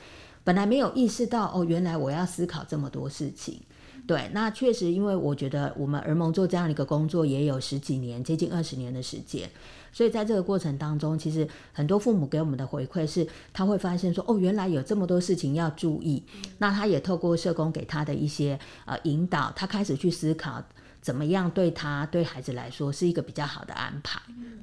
[SPEAKER 1] 本来没有意识到哦，原来我要思考这么多事情。对，那确实，因为我觉得我们儿盟做这样的一个工作也有十几年，接近二十年的时间，所以在这个过程当中，其实很多父母给我们的回馈是，他会发现说，哦，原来有这么多事情要注意。那他也透过社工给他的一些呃引导，他开始去思考。怎么样对他对孩子来说是一个比较好的安排？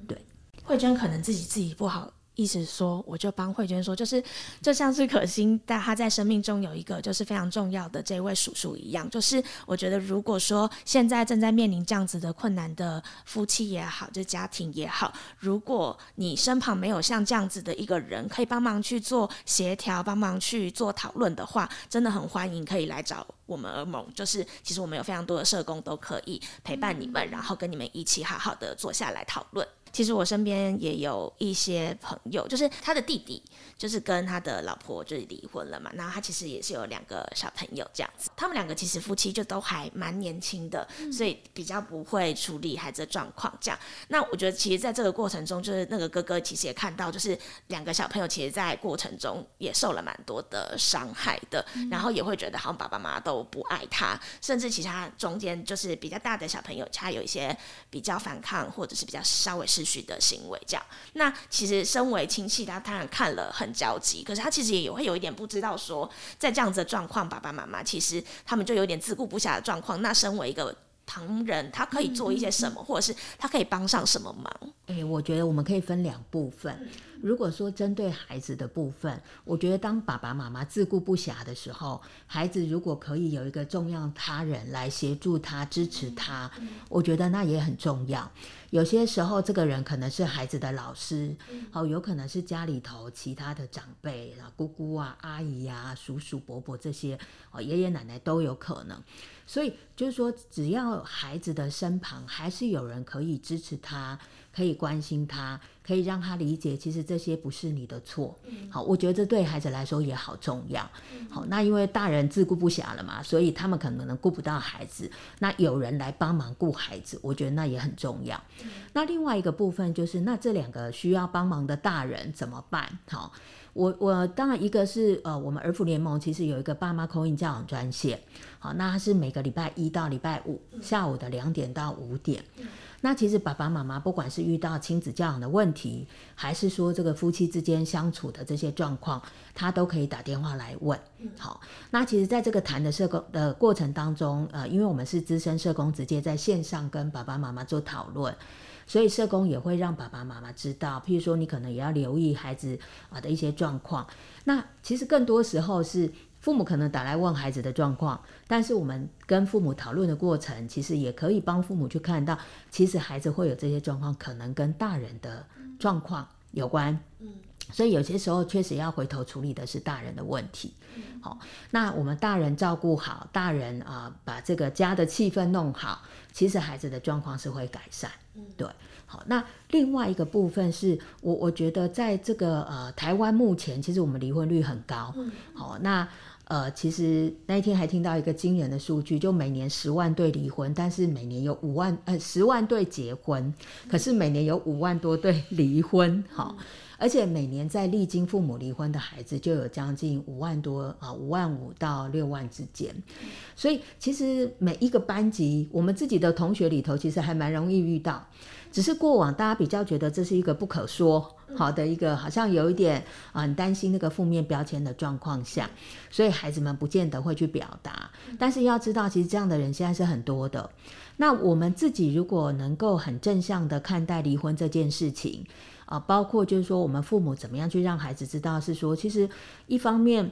[SPEAKER 1] 对，
[SPEAKER 11] 慧娟可能自己自己不好。意思说，我就帮慧娟说，就是就像是可心，但她在生命中有一个就是非常重要的这位叔叔一样。就是我觉得，如果说现在正在面临这样子的困难的夫妻也好，就家庭也好，如果你身旁没有像这样子的一个人，可以帮忙去做协调、帮忙去做讨论的话，真的很欢迎可以来找我们儿盟。就是其实我们有非常多的社工都可以陪伴你们，然后跟你们一起好好的坐下来讨论。其实我身边也有一些朋友，就是他的弟弟，就是跟他的老婆就是离婚了嘛，然后他其实也是有两个小朋友这样子，他们两个其实夫妻就都还蛮年轻的，所以比较不会处理孩子的状况这样。那我觉得其实在这个过程中，就是那个哥哥其实也看到，就是两个小朋友其实，在过程中也受了蛮多的伤害的，然后也会觉得好像爸爸妈妈都不爱他，甚至其他中间就是比较大的小朋友，他有一些比较反抗或者是比较稍微失序的行为这样。那其实身为亲戚，他当然看了很焦急，可是他其实也会有一点不知道说，在这样子的状况，爸爸妈妈其实他们就有点自顾不暇的状况。那身为一个旁人，他可以做一些什么，或者是他可以帮上什么忙？
[SPEAKER 1] 诶，我觉得我们可以分两部分。如果说针对孩子的部分，我觉得当爸爸妈妈自顾不暇的时候，孩子如果可以有一个重要他人来协助他、支持他，我觉得那也很重要。有些时候，这个人可能是孩子的老师，哦，有可能是家里头其他的长辈啊，姑姑啊、阿姨啊、叔叔伯伯这些，哦，爷爷奶奶都有可能。所以就是说，只要孩子的身旁还是有人可以支持他。可以关心他，可以让他理解，其实这些不是你的错。好，我觉得这对孩子来说也好重要。好，那因为大人自顾不暇了嘛，所以他们可能顾不到孩子，那有人来帮忙顾孩子，我觉得那也很重要。那另外一个部分就是，那这两个需要帮忙的大人怎么办？好，我我当然一个是呃，我们儿福联盟其实有一个爸妈口音教养专线。好，那它是每个礼拜一到礼拜五下午的两点到五点。那其实爸爸妈妈不管是遇到亲子教养的问题，还是说这个夫妻之间相处的这些状况，他都可以打电话来问。好，那其实在这个谈的社工的过程当中，呃，因为我们是资深社工，直接在线上跟爸爸妈妈做讨论，所以社工也会让爸爸妈妈知道，譬如说你可能也要留意孩子啊的一些状况。那其实更多时候是。父母可能打来问孩子的状况，但是我们跟父母讨论的过程，其实也可以帮父母去看到，其实孩子会有这些状况，可能跟大人的状况有关。嗯，所以有些时候确实要回头处理的是大人的问题。好，那我们大人照顾好，大人啊，把这个家的气氛弄好，其实孩子的状况是会改善。对。好，那另外一个部分是我我觉得在这个呃台湾目前，其实我们离婚率很高。好，那。呃，其实那一天还听到一个惊人的数据，就每年十万对离婚，但是每年有五万呃十万对结婚，可是每年有五万多对离婚，好，而且每年在历经父母离婚的孩子就有将近五万多啊，五万五到六万之间，所以其实每一个班级，我们自己的同学里头，其实还蛮容易遇到。只是过往大家比较觉得这是一个不可说好的一个，好像有一点啊很担心那个负面标签的状况下，所以孩子们不见得会去表达。但是要知道，其实这样的人现在是很多的。那我们自己如果能够很正向的看待离婚这件事情啊，包括就是说我们父母怎么样去让孩子知道，是说其实一方面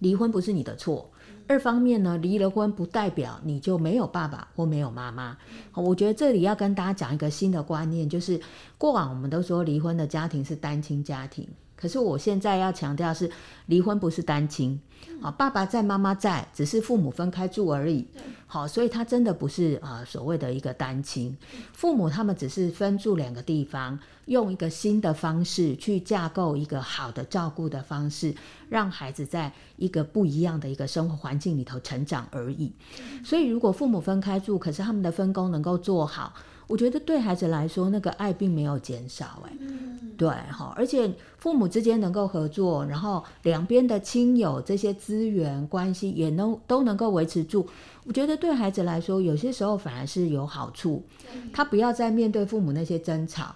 [SPEAKER 1] 离婚不是你的错。二方面呢，离了婚不代表你就没有爸爸或没有妈妈。我觉得这里要跟大家讲一个新的观念，就是过往我们都说离婚的家庭是单亲家庭，可是我现在要强调是离婚不是单亲。啊，爸爸在，妈妈在，只是父母分开住而已。好，所以他真的不是啊所谓的一个单亲。父母他们只是分住两个地方，用一个新的方式去架构一个好的照顾的方式，让孩子在一个不一样的一个生活环境里头成长而已。所以，如果父母分开住，可是他们的分工能够做好。我觉得对孩子来说，那个爱并没有减少，哎，对哈，而且父母之间能够合作，然后两边的亲友这些资源关系也能都能够维持住。我觉得对孩子来说，有些时候反而是有好处，他不要再面对父母那些争吵。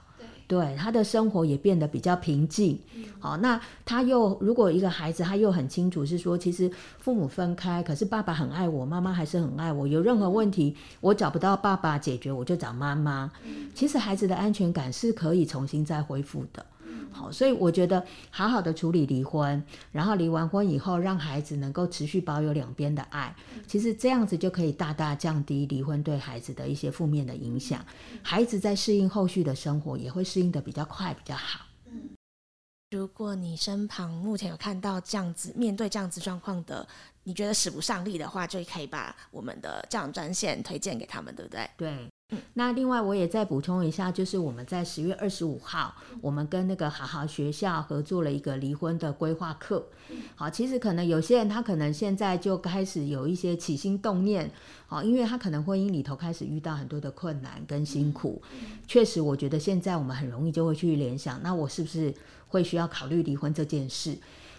[SPEAKER 1] 对他的生活也变得比较平静，好，那他又如果一个孩子他又很清楚是说，其实父母分开，可是爸爸很爱我，妈妈还是很爱我，有任何问题我找不到爸爸解决，我就找妈妈。其实孩子的安全感是可以重新再恢复的。好，所以我觉得好好的处理离婚，然后离完婚以后，让孩子能够持续保有两边的爱，其实这样子就可以大大降低离婚对孩子的一些负面的影响。孩子在适应后续的生活，也会适应的比较快，比较好。
[SPEAKER 11] 如果你身旁目前有看到这样子面对这样子状况的你觉得使不上力的话，就可以把我们的教养专线推荐给他们，对不对？
[SPEAKER 1] 对。那另外我也再补充一下，就是我们在十月二十五号，我们跟那个好好学校合作了一个离婚的规划课。好，其实可能有些人他可能现在就开始有一些起心动念，好，因为他可能婚姻里头开始遇到很多的困难跟辛苦。确实，我觉得现在我们很容易就会去联想，那我是不是会需要考虑离婚这件事？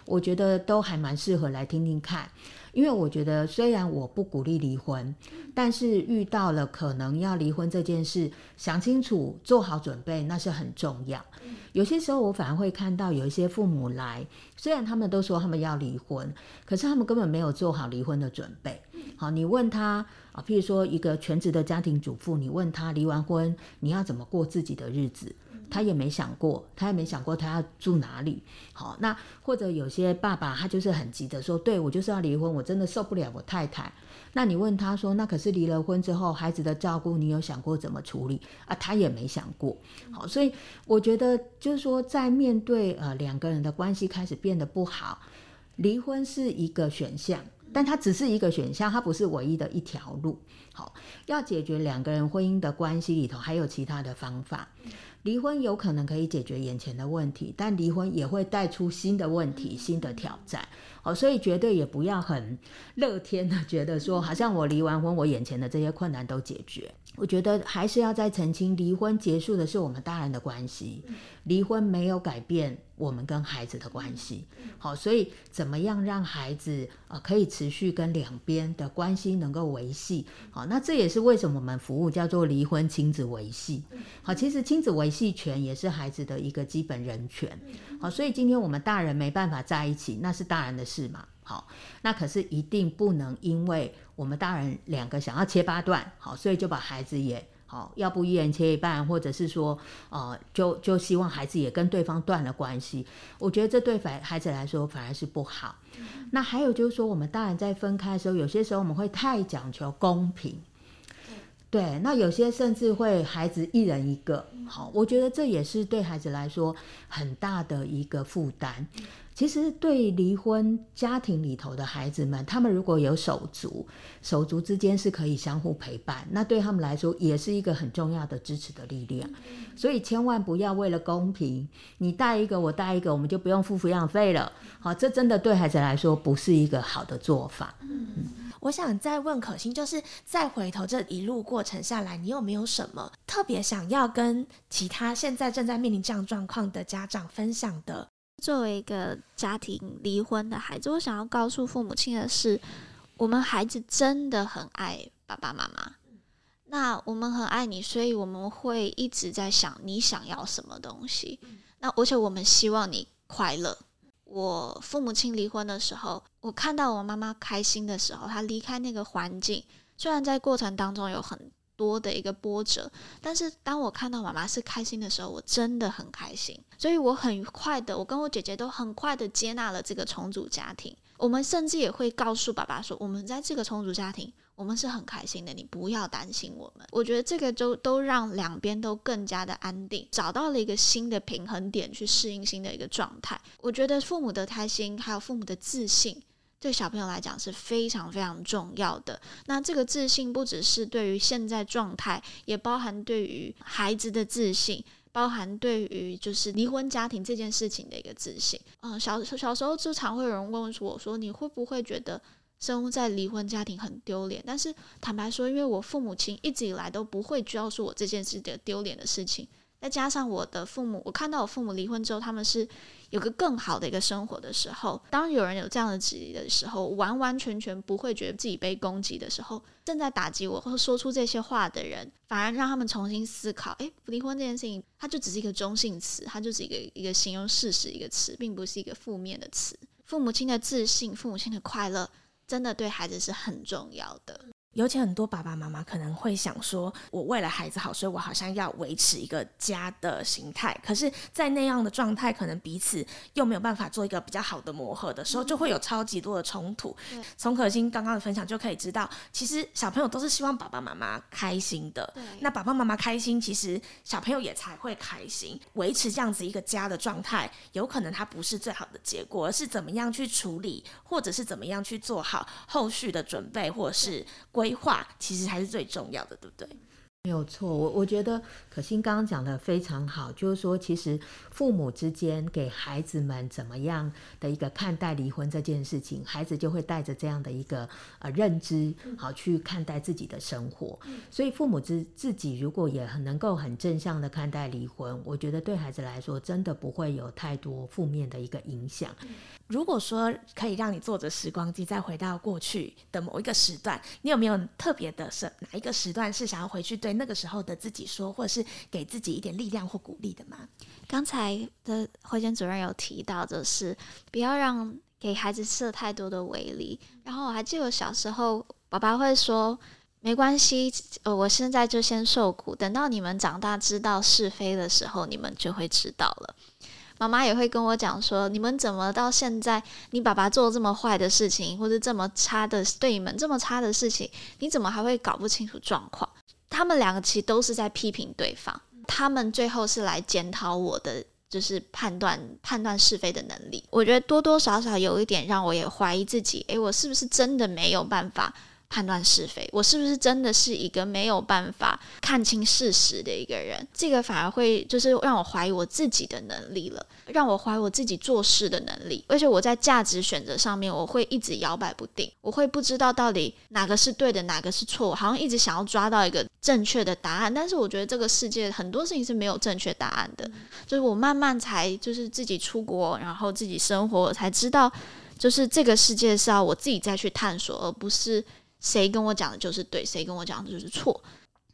[SPEAKER 1] 我觉得都还蛮适合来听听看。因为我觉得，虽然我不鼓励离婚，但是遇到了可能要离婚这件事，想清楚、做好准备，那是很重要。有些时候，我反而会看到有一些父母来，虽然他们都说他们要离婚，可是他们根本没有做好离婚的准备。好，你问他啊，譬如说一个全职的家庭主妇，你问他离完婚你要怎么过自己的日子？他也没想过，他也没想过他要住哪里。好，那或者有些爸爸他就是很急的说，对我就是要离婚，我真的受不了我太太。那你问他说，那可是离了婚之后孩子的照顾，你有想过怎么处理啊？他也没想过。好，所以我觉得就是说，在面对呃两个人的关系开始变得不好，离婚是一个选项，但它只是一个选项，它不是唯一的一条路。好，要解决两个人婚姻的关系里头，还有其他的方法。离婚有可能可以解决眼前的问题，但离婚也会带出新的问题、新的挑战。哦，所以绝对也不要很乐天的觉得说，好像我离完婚，我眼前的这些困难都解决。我觉得还是要再澄清，离婚结束的是我们大人的关系，离婚没有改变我们跟孩子的关系。好，所以怎么样让孩子呃可以持续跟两边的关系能够维系？好，那这也是为什么我们服务叫做离婚亲子维系。好，其实亲子维系权也是孩子的一个基本人权。好，所以今天我们大人没办法在一起，那是大人的事嘛。好，那可是一定不能因为我们大人两个想要切八段，好，所以就把孩子也好，要不一人切一半，或者是说，呃，就就希望孩子也跟对方断了关系。我觉得这对反孩子来说反而是不好。那还有就是说，我们大人在分开的时候，有些时候我们会太讲求公平。对，那有些甚至会孩子一人一个，好，我觉得这也是对孩子来说很大的一个负担。其实对离婚家庭里头的孩子们，他们如果有手足，手足之间是可以相互陪伴，那对他们来说也是一个很重要的支持的力量。所以千万不要为了公平，你带一个我带一个，我们就不用付抚养费了。好，这真的对孩子来说不是一个好的做法。
[SPEAKER 11] 嗯我想再问可心，就是再回头这一路过程下来，你有没有什么特别想要跟其他现在正在面临这样状况的家长分享的？
[SPEAKER 10] 作为一个家庭离婚的孩子，我想要告诉父母亲的是，我们孩子真的很爱爸爸妈妈。那我们很爱你，所以我们会一直在想你想要什么东西。那而且我们希望你快乐。我父母亲离婚的时候，我看到我妈妈开心的时候，她离开那个环境，虽然在过程当中有很多的一个波折，但是当我看到妈妈是开心的时候，我真的很开心。所以我很快的，我跟我姐姐都很快的接纳了这个重组家庭。我们甚至也会告诉爸爸说，我们在这个重组家庭。我们是很开心的，你不要担心我们。我觉得这个都都让两边都更加的安定，找到了一个新的平衡点，去适应新的一个状态。我觉得父母的开心，还有父母的自信，对小朋友来讲是非常非常重要的。那这个自信不只是对于现在状态，也包含对于孩子的自信，包含对于就是离婚家庭这件事情的一个自信。嗯，小小时候就常会有人问我说：“你会不会觉得？”生在离婚家庭很丢脸，但是坦白说，因为我父母亲一直以来都不会告诉我这件事的丢脸的事情，再加上我的父母，我看到我父母离婚之后，他们是有个更好的一个生活的时候，当有人有这样的质疑的时候，完完全全不会觉得自己被攻击的时候，正在打击我或说出这些话的人，反而让他们重新思考：诶，离婚这件事情，它就只是一个中性词，它就是一个一个形容事实一个词，并不是一个负面的词。父母亲的自信，父母亲的快乐。真的对孩子是很重要的。
[SPEAKER 11] 尤其很多爸爸妈妈可能会想说，我为了孩子好，所以我好像要维持一个家的形态。可是，在那样的状态，可能彼此又没有办法做一个比较好的磨合的时候，就会有超级多的冲突。从可心刚刚的分享就可以知道，其实小朋友都是希望爸爸妈妈开心的。那爸爸妈妈开心，其实小朋友也才会开心。维持这样子一个家的状态，有可能它不是最好的结果，而是怎么样去处理，或者是怎么样去做好后续的准备，或者是规划，其实才是最重要的，对不对？
[SPEAKER 1] 没有错，我我觉得可心刚刚讲的非常好，就是说，其实父母之间给孩子们怎么样的一个看待离婚这件事情，孩子就会带着这样的一个呃认知，好去看待自己的生活。所以父母自自己如果也很能够很正向的看待离婚，我觉得对孩子来说真的不会有太多负面的一个影响。
[SPEAKER 11] 如果说可以让你坐着时光机再回到过去的某一个时段，你有没有特别的是哪一个时段是想要回去对那个时候的自己说，或者是给自己一点力量或鼓励的吗？
[SPEAKER 10] 刚才的会监主任有提到，就是不要让给孩子设太多的威力。然后我还记得小时候，爸爸会说：“没关系，呃，我现在就先受苦，等到你们长大知道是非的时候，你们就会知道了。”妈妈也会跟我讲说：“你们怎么到现在，你爸爸做这么坏的事情，或者这么差的对你们这么差的事情，你怎么还会搞不清楚状况？”他们两个其实都是在批评对方，他们最后是来检讨我的，就是判断判断是非的能力。我觉得多多少少有一点让我也怀疑自己：诶，我是不是真的没有办法？判断是非，我是不是真的是一个没有办法看清事实的一个人？这个反而会就是让我怀疑我自己的能力了，让我怀疑我自己做事的能力。而且我在价值选择上面，我会一直摇摆不定，我会不知道到底哪个是对的，哪个是错，好像一直想要抓到一个正确的答案。但是我觉得这个世界很多事情是没有正确答案的，就是我慢慢才就是自己出国，然后自己生活，我才知道就是这个世界是要我自己再去探索，而不是。谁跟我讲的就是对，谁跟我讲的就是错。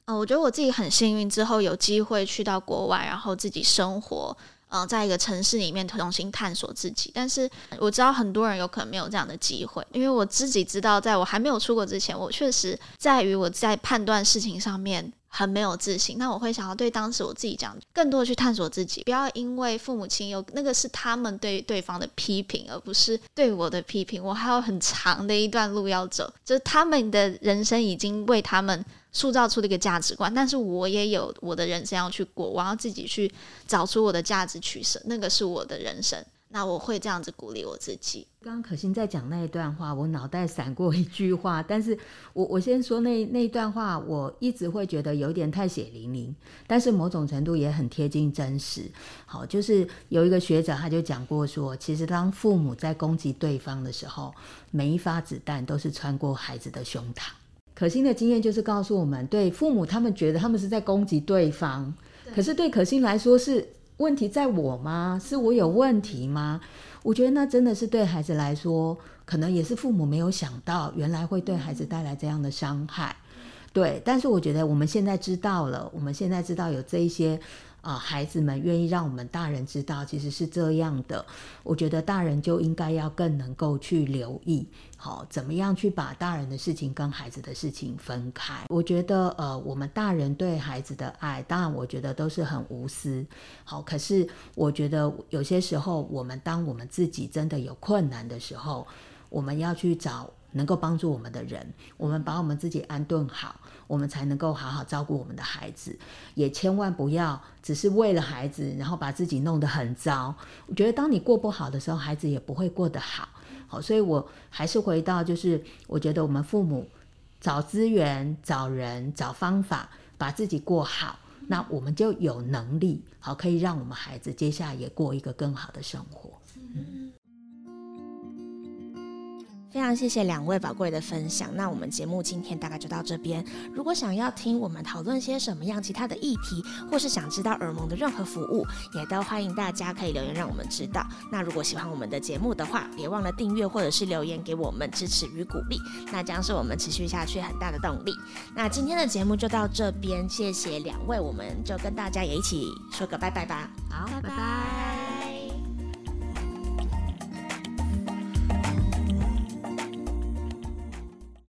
[SPEAKER 10] 呃，我觉得我自己很幸运，之后有机会去到国外，然后自己生活，嗯，在一个城市里面重新探索自己。但是我知道很多人有可能没有这样的机会，因为我自己知道，在我还没有出国之前，我确实在于我在判断事情上面。很没有自信，那我会想要对当时我自己讲，更多的去探索自己，不要因为父母亲有那个是他们对对方的批评，而不是对我的批评。我还有很长的一段路要走，就是他们的人生已经为他们塑造出了一个价值观，但是我也有我的人生要去过，我要自己去找出我的价值取舍，那个是我的人生。那我会这样子鼓励我自己。
[SPEAKER 1] 刚刚可心在讲那一段话，我脑袋闪过一句话，但是我我先说那那一段话，我一直会觉得有点太血淋淋，但是某种程度也很贴近真实。好，就是有一个学者他就讲过说，其实当父母在攻击对方的时候，每一发子弹都是穿过孩子的胸膛。可心的经验就是告诉我们，对父母他们觉得他们是在攻击对方，可是对可心来说是。问题在我吗？是我有问题吗？我觉得那真的是对孩子来说，可能也是父母没有想到，原来会对孩子带来这样的伤害。对，但是我觉得我们现在知道了，我们现在知道有这一些。啊，孩子们愿意让我们大人知道，其实是这样的。我觉得大人就应该要更能够去留意，好，怎么样去把大人的事情跟孩子的事情分开。我觉得，呃，我们大人对孩子的爱，当然我觉得都是很无私，好。可是我觉得有些时候，我们当我们自己真的有困难的时候，我们要去找能够帮助我们的人，我们把我们自己安顿好。我们才能够好好照顾我们的孩子，也千万不要只是为了孩子，然后把自己弄得很糟。我觉得当你过不好的时候，孩子也不会过得好。好，所以我还是回到，就是我觉得我们父母找资源、找人、找方法，把自己过好，那我们就有能力，好可以让我们孩子接下来也过一个更好的生活。嗯。
[SPEAKER 11] 非常谢谢两位宝贵的分享。那我们节目今天大概就到这边。如果想要听我们讨论些什么样其他的议题，或是想知道耳蒙的任何服务，也都欢迎大家可以留言让我们知道。那如果喜欢我们的节目的话，别忘了订阅或者是留言给我们支持与鼓励，那将是我们持续下去很大的动力。那今天的节目就到这边，谢谢两位，我们就跟大家也一起说个拜拜吧。
[SPEAKER 1] 好，拜拜。